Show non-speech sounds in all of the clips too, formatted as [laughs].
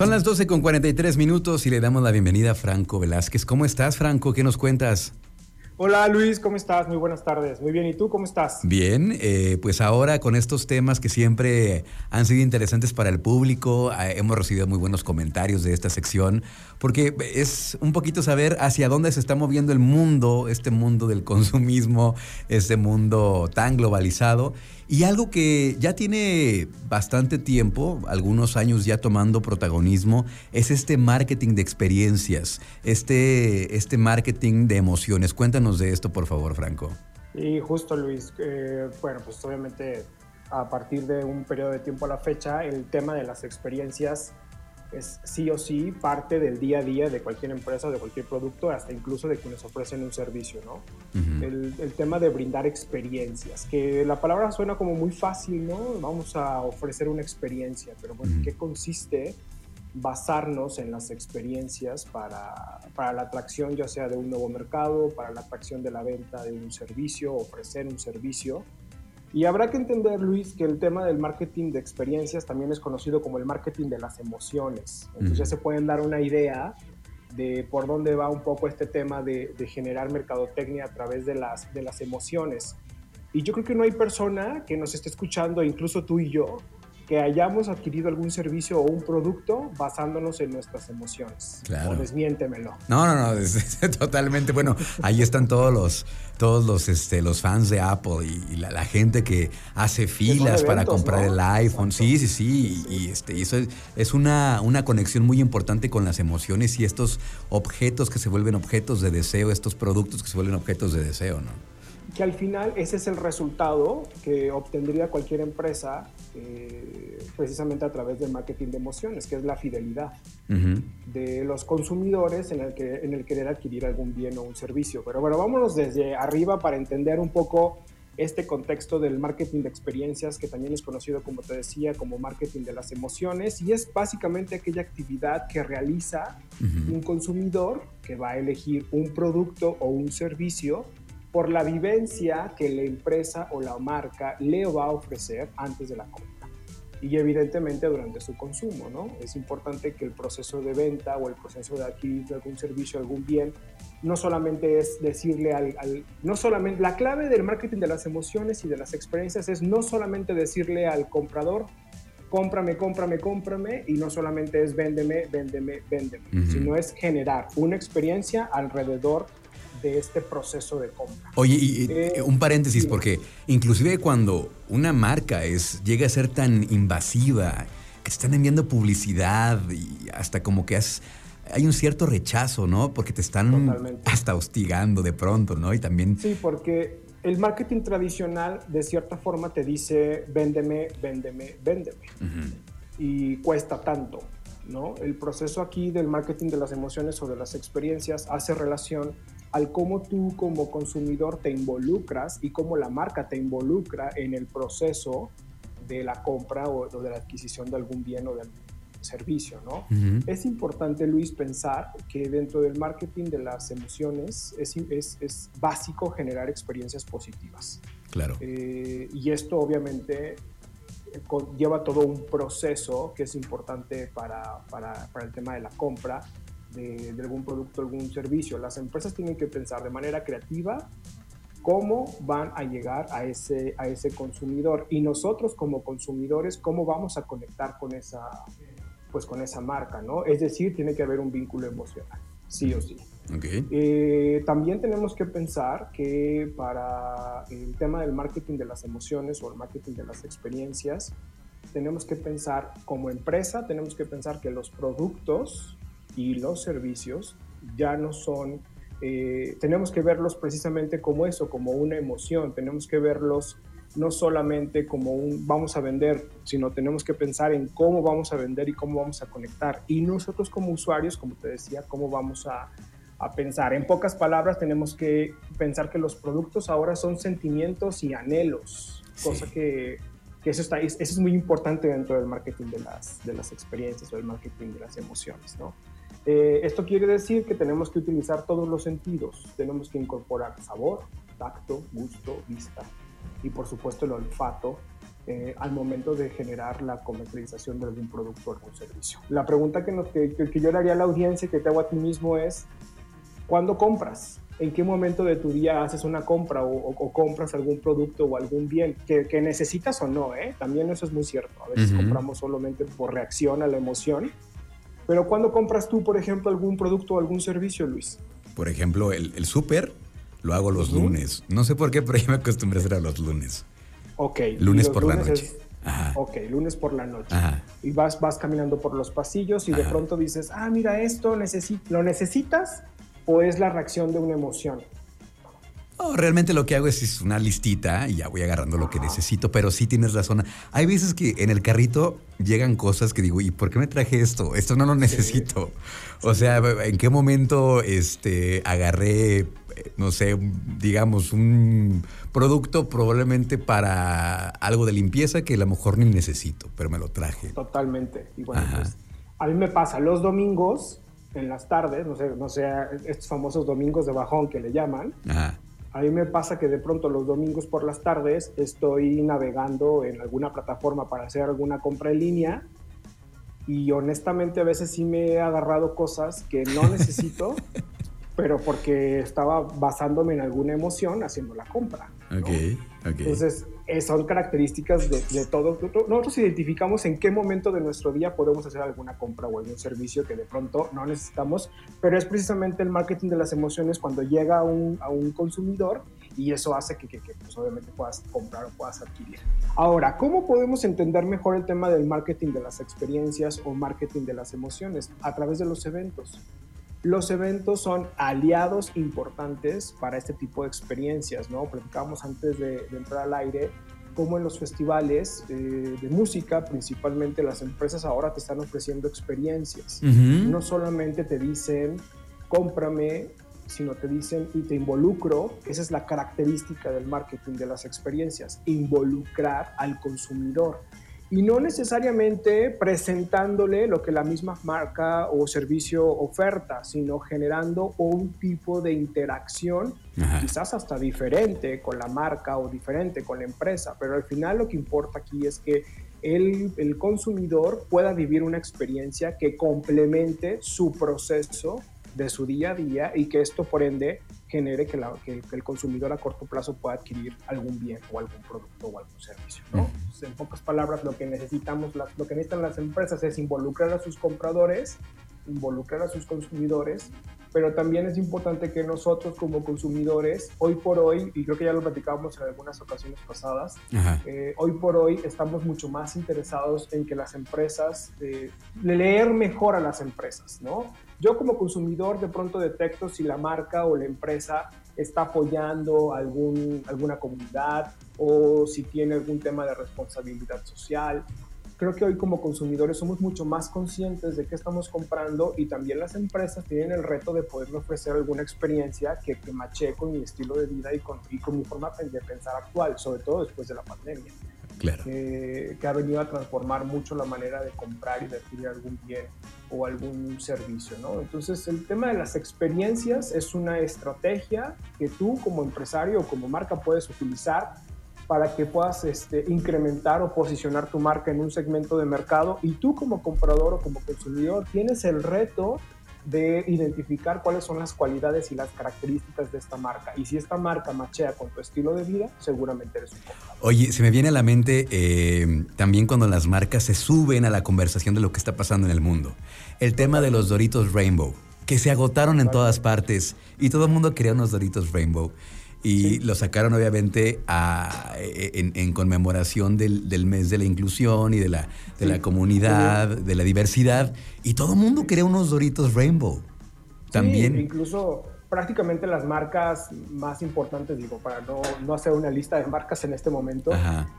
Son las 12 con 43 minutos y le damos la bienvenida a Franco Velázquez. ¿Cómo estás, Franco? ¿Qué nos cuentas? Hola Luis, ¿cómo estás? Muy buenas tardes. Muy bien, ¿y tú cómo estás? Bien, eh, pues ahora con estos temas que siempre han sido interesantes para el público, eh, hemos recibido muy buenos comentarios de esta sección, porque es un poquito saber hacia dónde se está moviendo el mundo, este mundo del consumismo, este mundo tan globalizado. Y algo que ya tiene bastante tiempo, algunos años ya tomando protagonismo, es este marketing de experiencias, este, este marketing de emociones. Cuéntanos de esto, por favor, Franco. Y justo, Luis. Eh, bueno, pues obviamente a partir de un periodo de tiempo a la fecha, el tema de las experiencias es sí o sí parte del día a día de cualquier empresa, de cualquier producto, hasta incluso de quienes ofrecen un servicio, ¿no? el, el, tema de brindar experiencias, que la palabra suena como muy fácil, ¿no? Vamos a ofrecer una experiencia, pero bueno, ¿qué consiste basarnos en las experiencias para, para la atracción ya sea de un nuevo mercado, para la atracción de la venta de un servicio, ofrecer un servicio? Y habrá que entender, Luis, que el tema del marketing de experiencias también es conocido como el marketing de las emociones. Entonces ya se pueden dar una idea de por dónde va un poco este tema de, de, generar mercadotecnia a través de las, de las emociones. Y yo creo que no hay persona que nos esté escuchando, incluso tú y yo, que hayamos adquirido algún servicio o un producto basándonos en nuestras emociones. Claro. O desmiéntemelo. No, no, no, [laughs] totalmente. Bueno, ahí están todos los, todos los, este, los fans de Apple y, la, la, gente que hace filas para comprar el iPhone. Sí, sí, sí. Y, este, y eso es, es, una, una conexión muy importante con las emociones y estos objetos que se vuelven objetos de deseo, estos productos que se vuelven objetos de deseo, ¿no? Que al final ese es el resultado que obtendría cualquier empresa eh, precisamente a través del marketing de emociones, que es la fidelidad uh -huh. de los consumidores en el, que, en el querer adquirir algún bien o un servicio. Pero bueno, vámonos desde arriba para entender un poco este contexto del marketing de experiencias, que también es conocido, como te decía, como marketing de las emociones, y es básicamente aquella actividad que realiza uh -huh. un consumidor que va a elegir un producto o un servicio por la vivencia que la empresa o la marca le va a ofrecer antes de la compra y evidentemente durante su consumo, ¿no? Es importante que el proceso de venta o el proceso de adquirir algún servicio, algún bien, no solamente es decirle al, al, no solamente, la clave del marketing de las emociones y de las experiencias es no solamente decirle al comprador, cómprame, cómprame, cómprame, y no solamente es véndeme, véndeme, véndeme, uh -huh. sino es generar una experiencia alrededor de este proceso de compra. Oye, y, eh, un paréntesis, sí. porque inclusive cuando una marca es, llega a ser tan invasiva, que están enviando publicidad y hasta como que has, hay un cierto rechazo, ¿no? Porque te están Totalmente. hasta hostigando de pronto, ¿no? Y también... Sí, porque el marketing tradicional de cierta forma te dice, véndeme, véndeme, véndeme. Uh -huh. Y cuesta tanto. ¿No? El proceso aquí del marketing de las emociones o de las experiencias hace relación al cómo tú como consumidor te involucras y cómo la marca te involucra en el proceso de la compra o, de la adquisición de algún bien o de algún servicio, ¿no? Uh -huh. Es importante, Luis, pensar que dentro del marketing de las emociones es, es, es básico generar experiencias positivas. Claro. Eh, y esto obviamente lleva todo un proceso que es importante para, para, para el tema de la compra de, de, algún producto, algún servicio. Las empresas tienen que pensar de manera creativa cómo van a llegar a ese, a ese consumidor y nosotros como consumidores cómo vamos a conectar con esa, pues con esa marca, ¿no? Es decir, tiene que haber un vínculo emocional, sí o sí. Okay. Eh, también tenemos que pensar que para el tema del marketing de las emociones o el marketing de las experiencias, tenemos que pensar como empresa, tenemos que pensar que los productos y los servicios ya no son, eh, tenemos que verlos precisamente como eso, como una emoción, tenemos que verlos no solamente como un vamos a vender, sino tenemos que pensar en cómo vamos a vender y cómo vamos a conectar. Y nosotros como usuarios, como te decía, cómo vamos a, a pensar. En pocas palabras, tenemos que pensar que los productos ahora son sentimientos y anhelos, sí. cosa que, que eso, está, eso es muy importante dentro del marketing de las, de las experiencias o del marketing de las emociones, ¿no? Eh, esto quiere decir que tenemos que utilizar todos los sentidos, tenemos que incorporar sabor, tacto, gusto, vista y por supuesto el olfato eh, al momento de generar la comercialización de algún producto o algún servicio. La pregunta que, nos, que, que yo le haría a la audiencia y que te hago a ti mismo es, ¿cuándo compras? ¿En qué momento de tu día haces una compra o, compras algún producto o algún bien que, necesitas o no? ¿eh? También eso es muy cierto. A veces compramos solamente por reacción a la emoción. Pero ¿cuándo compras tú, por ejemplo, algún producto o algún servicio, Luis? Por ejemplo, el, el súper lo hago los lunes. No sé por qué, pero [laughs] yo me acostumbré a hacer a los lunes. Ok. Lunes por la noche. Ajá. Ok, lunes por la noche. Ajá. Y vas, vas caminando por los pasillos y de pronto dices, ah, mira esto, ¿lo necesitas o es la reacción de una emoción? Realmente lo que hago es, una listita y ya voy agarrando lo que necesito, pero sí tienes razón. Hay veces que en el carrito llegan cosas que digo, ¿y por qué me traje esto? Esto no lo necesito. O sea, ¿en qué momento este, agarré, no sé, digamos, un producto probablemente para algo de limpieza que a lo mejor ni necesito, pero me lo traje? Totalmente. Y bueno, pues, a mí me pasa los domingos en las tardes, no sé, no sé, estos famosos domingos de bajón que le llaman. Ajá a mí me pasa que de pronto los domingos por las tardes estoy navegando en alguna plataforma para hacer alguna compra en línea y honestamente a veces sí me he agarrado cosas que no [laughs] necesito, pero porque estaba basándome en alguna emoción haciendo la compra. Entonces, eh, son características de, todo. Nosotros identificamos en qué momento de nuestro día podemos hacer alguna compra o algún servicio que de pronto no necesitamos, pero es precisamente el marketing de las emociones cuando llega a un, a un consumidor y eso hace que, que, pues, obviamente puedas comprar o puedas adquirir. Ahora, ¿cómo podemos entender mejor el tema del marketing de las experiencias o marketing de las emociones? A través de los eventos. Los eventos son aliados importantes para este tipo de experiencias, ¿no? Platicábamos antes de, entrar al aire como en los festivales eh, de música, principalmente las empresas ahora te están ofreciendo experiencias. No solamente te dicen, cómprame, sino te dicen y te involucro. Esa es la característica del marketing de las experiencias, involucrar al consumidor y no necesariamente presentándole lo que la misma marca o servicio oferta, sino generando un tipo de interacción quizás hasta diferente con la marca o diferente con la empresa, pero al final lo que importa aquí es que el, el consumidor pueda vivir una experiencia que complemente su proceso de su día a día y que esto por ende genere que, el consumidor a corto plazo pueda adquirir algún bien o algún producto o algún servicio. en pocas palabras, lo que necesitamos, lo que necesitan las empresas es involucrar a sus compradores, involucrar a sus consumidores, pero también es importante que nosotros como consumidores, hoy por hoy, y creo que ya lo platicábamos en algunas ocasiones pasadas, eh, hoy por hoy estamos mucho más interesados en que las empresas, eh, leer mejor a las empresas, ¿no? Yo como consumidor de pronto detecto si la marca o la empresa está apoyando algún, alguna comunidad o si tiene algún tema de responsabilidad social. Creo que hoy como consumidores somos mucho más conscientes de qué estamos comprando y también las empresas tienen el reto de poderme ofrecer alguna experiencia que, que mache con mi estilo de vida y con, y con mi forma de pensar actual, sobre todo después de la pandemia. Claro. que ha venido a transformar mucho la manera de comprar y de adquirir algún bien o algún servicio, ¿no? Entonces, el tema de las experiencias es una estrategia que tú como empresario o como marca puedes utilizar para que puedas este, incrementar o posicionar tu marca en un segmento de mercado y tú como comprador o como consumidor tienes el reto de identificar cuáles son las cualidades y las características de esta marca. Y si esta marca machea con tu estilo de vida, seguramente eres un comprador. Oye, se me viene a la mente eh, también cuando las marcas se suben a la conversación de lo que está pasando en el mundo. El tema de los Doritos Rainbow, que se agotaron en todas partes y todo el mundo quería unos Doritos Rainbow y lo sacaron obviamente en, conmemoración del, mes de la inclusión y de la, de la comunidad, de la diversidad. Y todo el mundo quería unos Doritos Rainbow. También. incluso prácticamente las marcas más importantes, digo, para no, no hacer una lista de marcas en este momento,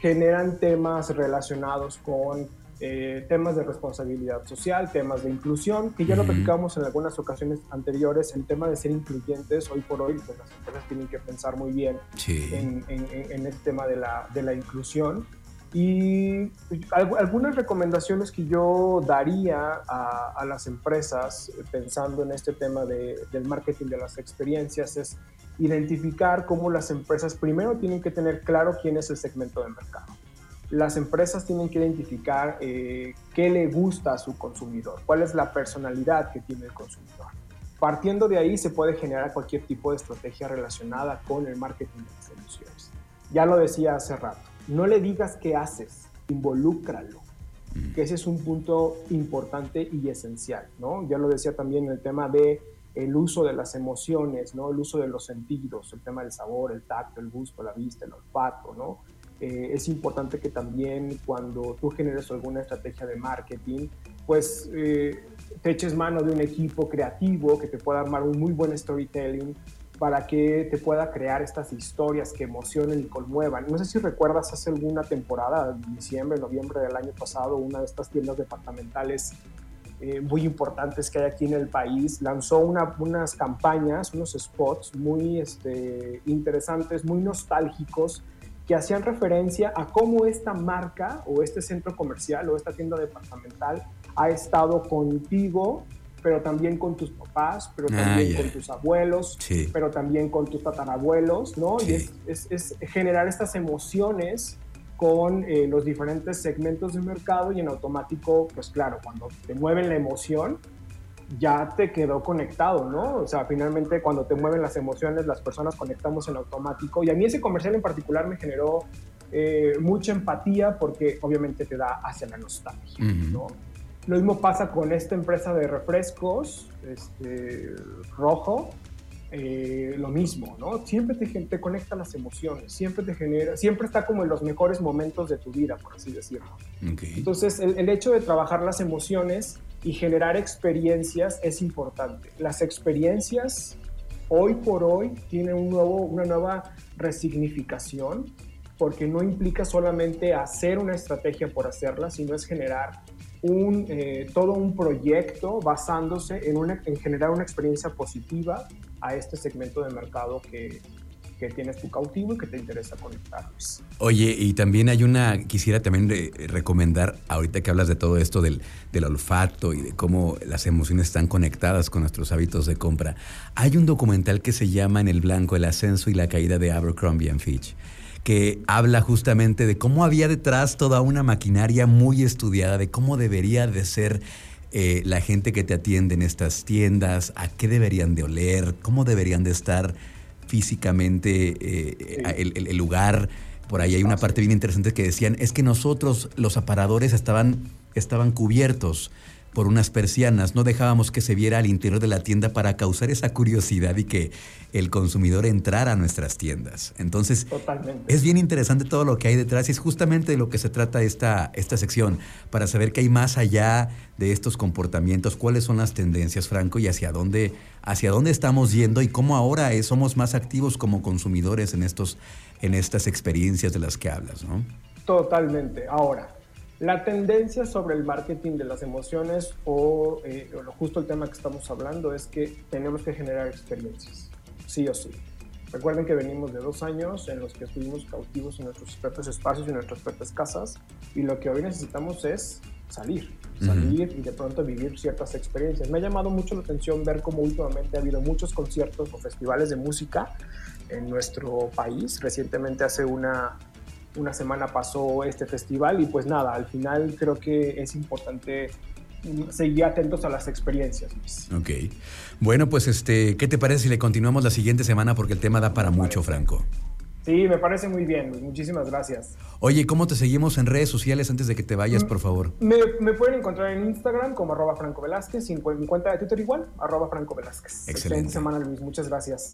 generan temas relacionados con eh, temas de responsabilidad social, temas de inclusión, que ya lo platicamos en algunas ocasiones anteriores, el tema de ser incluyentes, hoy por hoy pues, las empresas tienen que pensar muy bien en, en, este tema de la, de la inclusión. Y algunas recomendaciones que yo daría a, a las empresas pensando en este tema de, del marketing de las experiencias es identificar cómo las empresas primero tienen que tener claro quién es el segmento de mercado las empresas tienen que identificar eh, qué le gusta a su consumidor, cuál es la personalidad que tiene el consumidor. Partiendo de ahí se puede generar cualquier tipo de estrategia relacionada con el marketing de las emociones. Ya lo decía hace rato, no le digas qué haces, involúcralo, mm. que ese es un punto importante y esencial, ¿no? Ya lo decía también en el tema de el uso de las emociones, ¿no? El uso de los sentidos, el tema del sabor, el tacto, el gusto, la vista, el olfato, ¿no? Eh, es importante que también cuando tú generes alguna estrategia de marketing, pues eh, te eches mano de un equipo creativo que te pueda armar un muy buen storytelling para que te pueda crear estas historias que emocionen y conmuevan. No sé si recuerdas hace alguna temporada, diciembre, noviembre del año pasado, una de estas tiendas departamentales eh, muy importantes que hay aquí en el país, lanzó unas campañas, unos spots muy este, interesantes, muy nostálgicos, que hacían referencia a cómo esta marca o este centro comercial o esta tienda departamental ha estado contigo, pero también con tus papás, pero ah, también con tus abuelos, pero también con tus tatarabuelos, ¿no? Y es, generar estas emociones con eh, los diferentes segmentos de mercado y en automático, pues claro, cuando te mueven la emoción, ya te quedó conectado, ¿no? O sea, finalmente cuando te mueven las emociones, las personas conectamos en automático. Y a mí ese comercial en particular me generó eh, mucha empatía porque obviamente te da hacia la nostalgia, ¿no? Lo mismo pasa con esta empresa de refrescos, este, rojo, eh, lo mismo, ¿no? Siempre te, te conecta las emociones, siempre te genera, siempre está como en los mejores momentos de tu vida, por así decirlo. Entonces, el, el, hecho de trabajar las emociones y generar experiencias es importante. Las experiencias hoy por hoy tienen un nuevo, una nueva resignificación porque no implica solamente hacer una estrategia por hacerla, sino es generar un, eh, todo un proyecto basándose en, generar una experiencia positiva a este segmento de mercado que, que tienes tu cautivo y que te interesa conectarlos. Oye, y también hay una, quisiera también recomendar, ahorita que hablas de todo esto del, del, olfato y de cómo las emociones están conectadas con nuestros hábitos de compra, hay un documental que se llama En el Blanco, el ascenso y la caída de Abercrombie Fitch que habla justamente de cómo había detrás toda una maquinaria muy estudiada, de cómo debería de ser eh, la gente que te atiende en estas tiendas, a qué deberían de oler, cómo deberían de estar físicamente eh, el, lugar. Por ahí hay una parte bien interesante que decían, es que nosotros, los aparadores, estaban, estaban cubiertos por unas persianas, no dejábamos que se viera al interior de la tienda para causar esa curiosidad y que el consumidor entrara a nuestras tiendas. Entonces, es bien interesante todo lo que hay detrás y es justamente de lo que se trata esta, esta sección, para saber qué hay más allá de estos comportamientos, cuáles son las tendencias, Franco, y hacia dónde, hacia dónde estamos yendo y cómo ahora somos más activos como consumidores en, estos, en estas experiencias de las que hablas, ¿no? Totalmente. Ahora, la tendencia sobre el marketing de las emociones o, eh, lo justo el tema que estamos hablando es que tenemos que generar experiencias, sí o sí. Recuerden que venimos de dos años en los que estuvimos cautivos en nuestros propios espacios y en nuestras propias casas y lo que hoy necesitamos es salir, salir y de pronto vivir ciertas experiencias. Me ha llamado mucho la atención ver cómo últimamente ha habido muchos conciertos o festivales de música en nuestro país. Recientemente hace una una semana pasó este festival y pues nada, al final creo que es importante seguir atentos a las experiencias. Ok. Bueno, pues este, ¿qué te parece si le continuamos la siguiente semana? Porque el tema da para mucho, Franco. Sí, me parece muy bien. Muchísimas gracias. Oye, ¿cómo te seguimos en redes sociales antes de que te vayas, por favor? Me, pueden encontrar en Instagram como arroba Franco Velázquez y en cuenta de Twitter igual, arroba Franco Velázquez. Excelente. semana, Luis. Muchas gracias.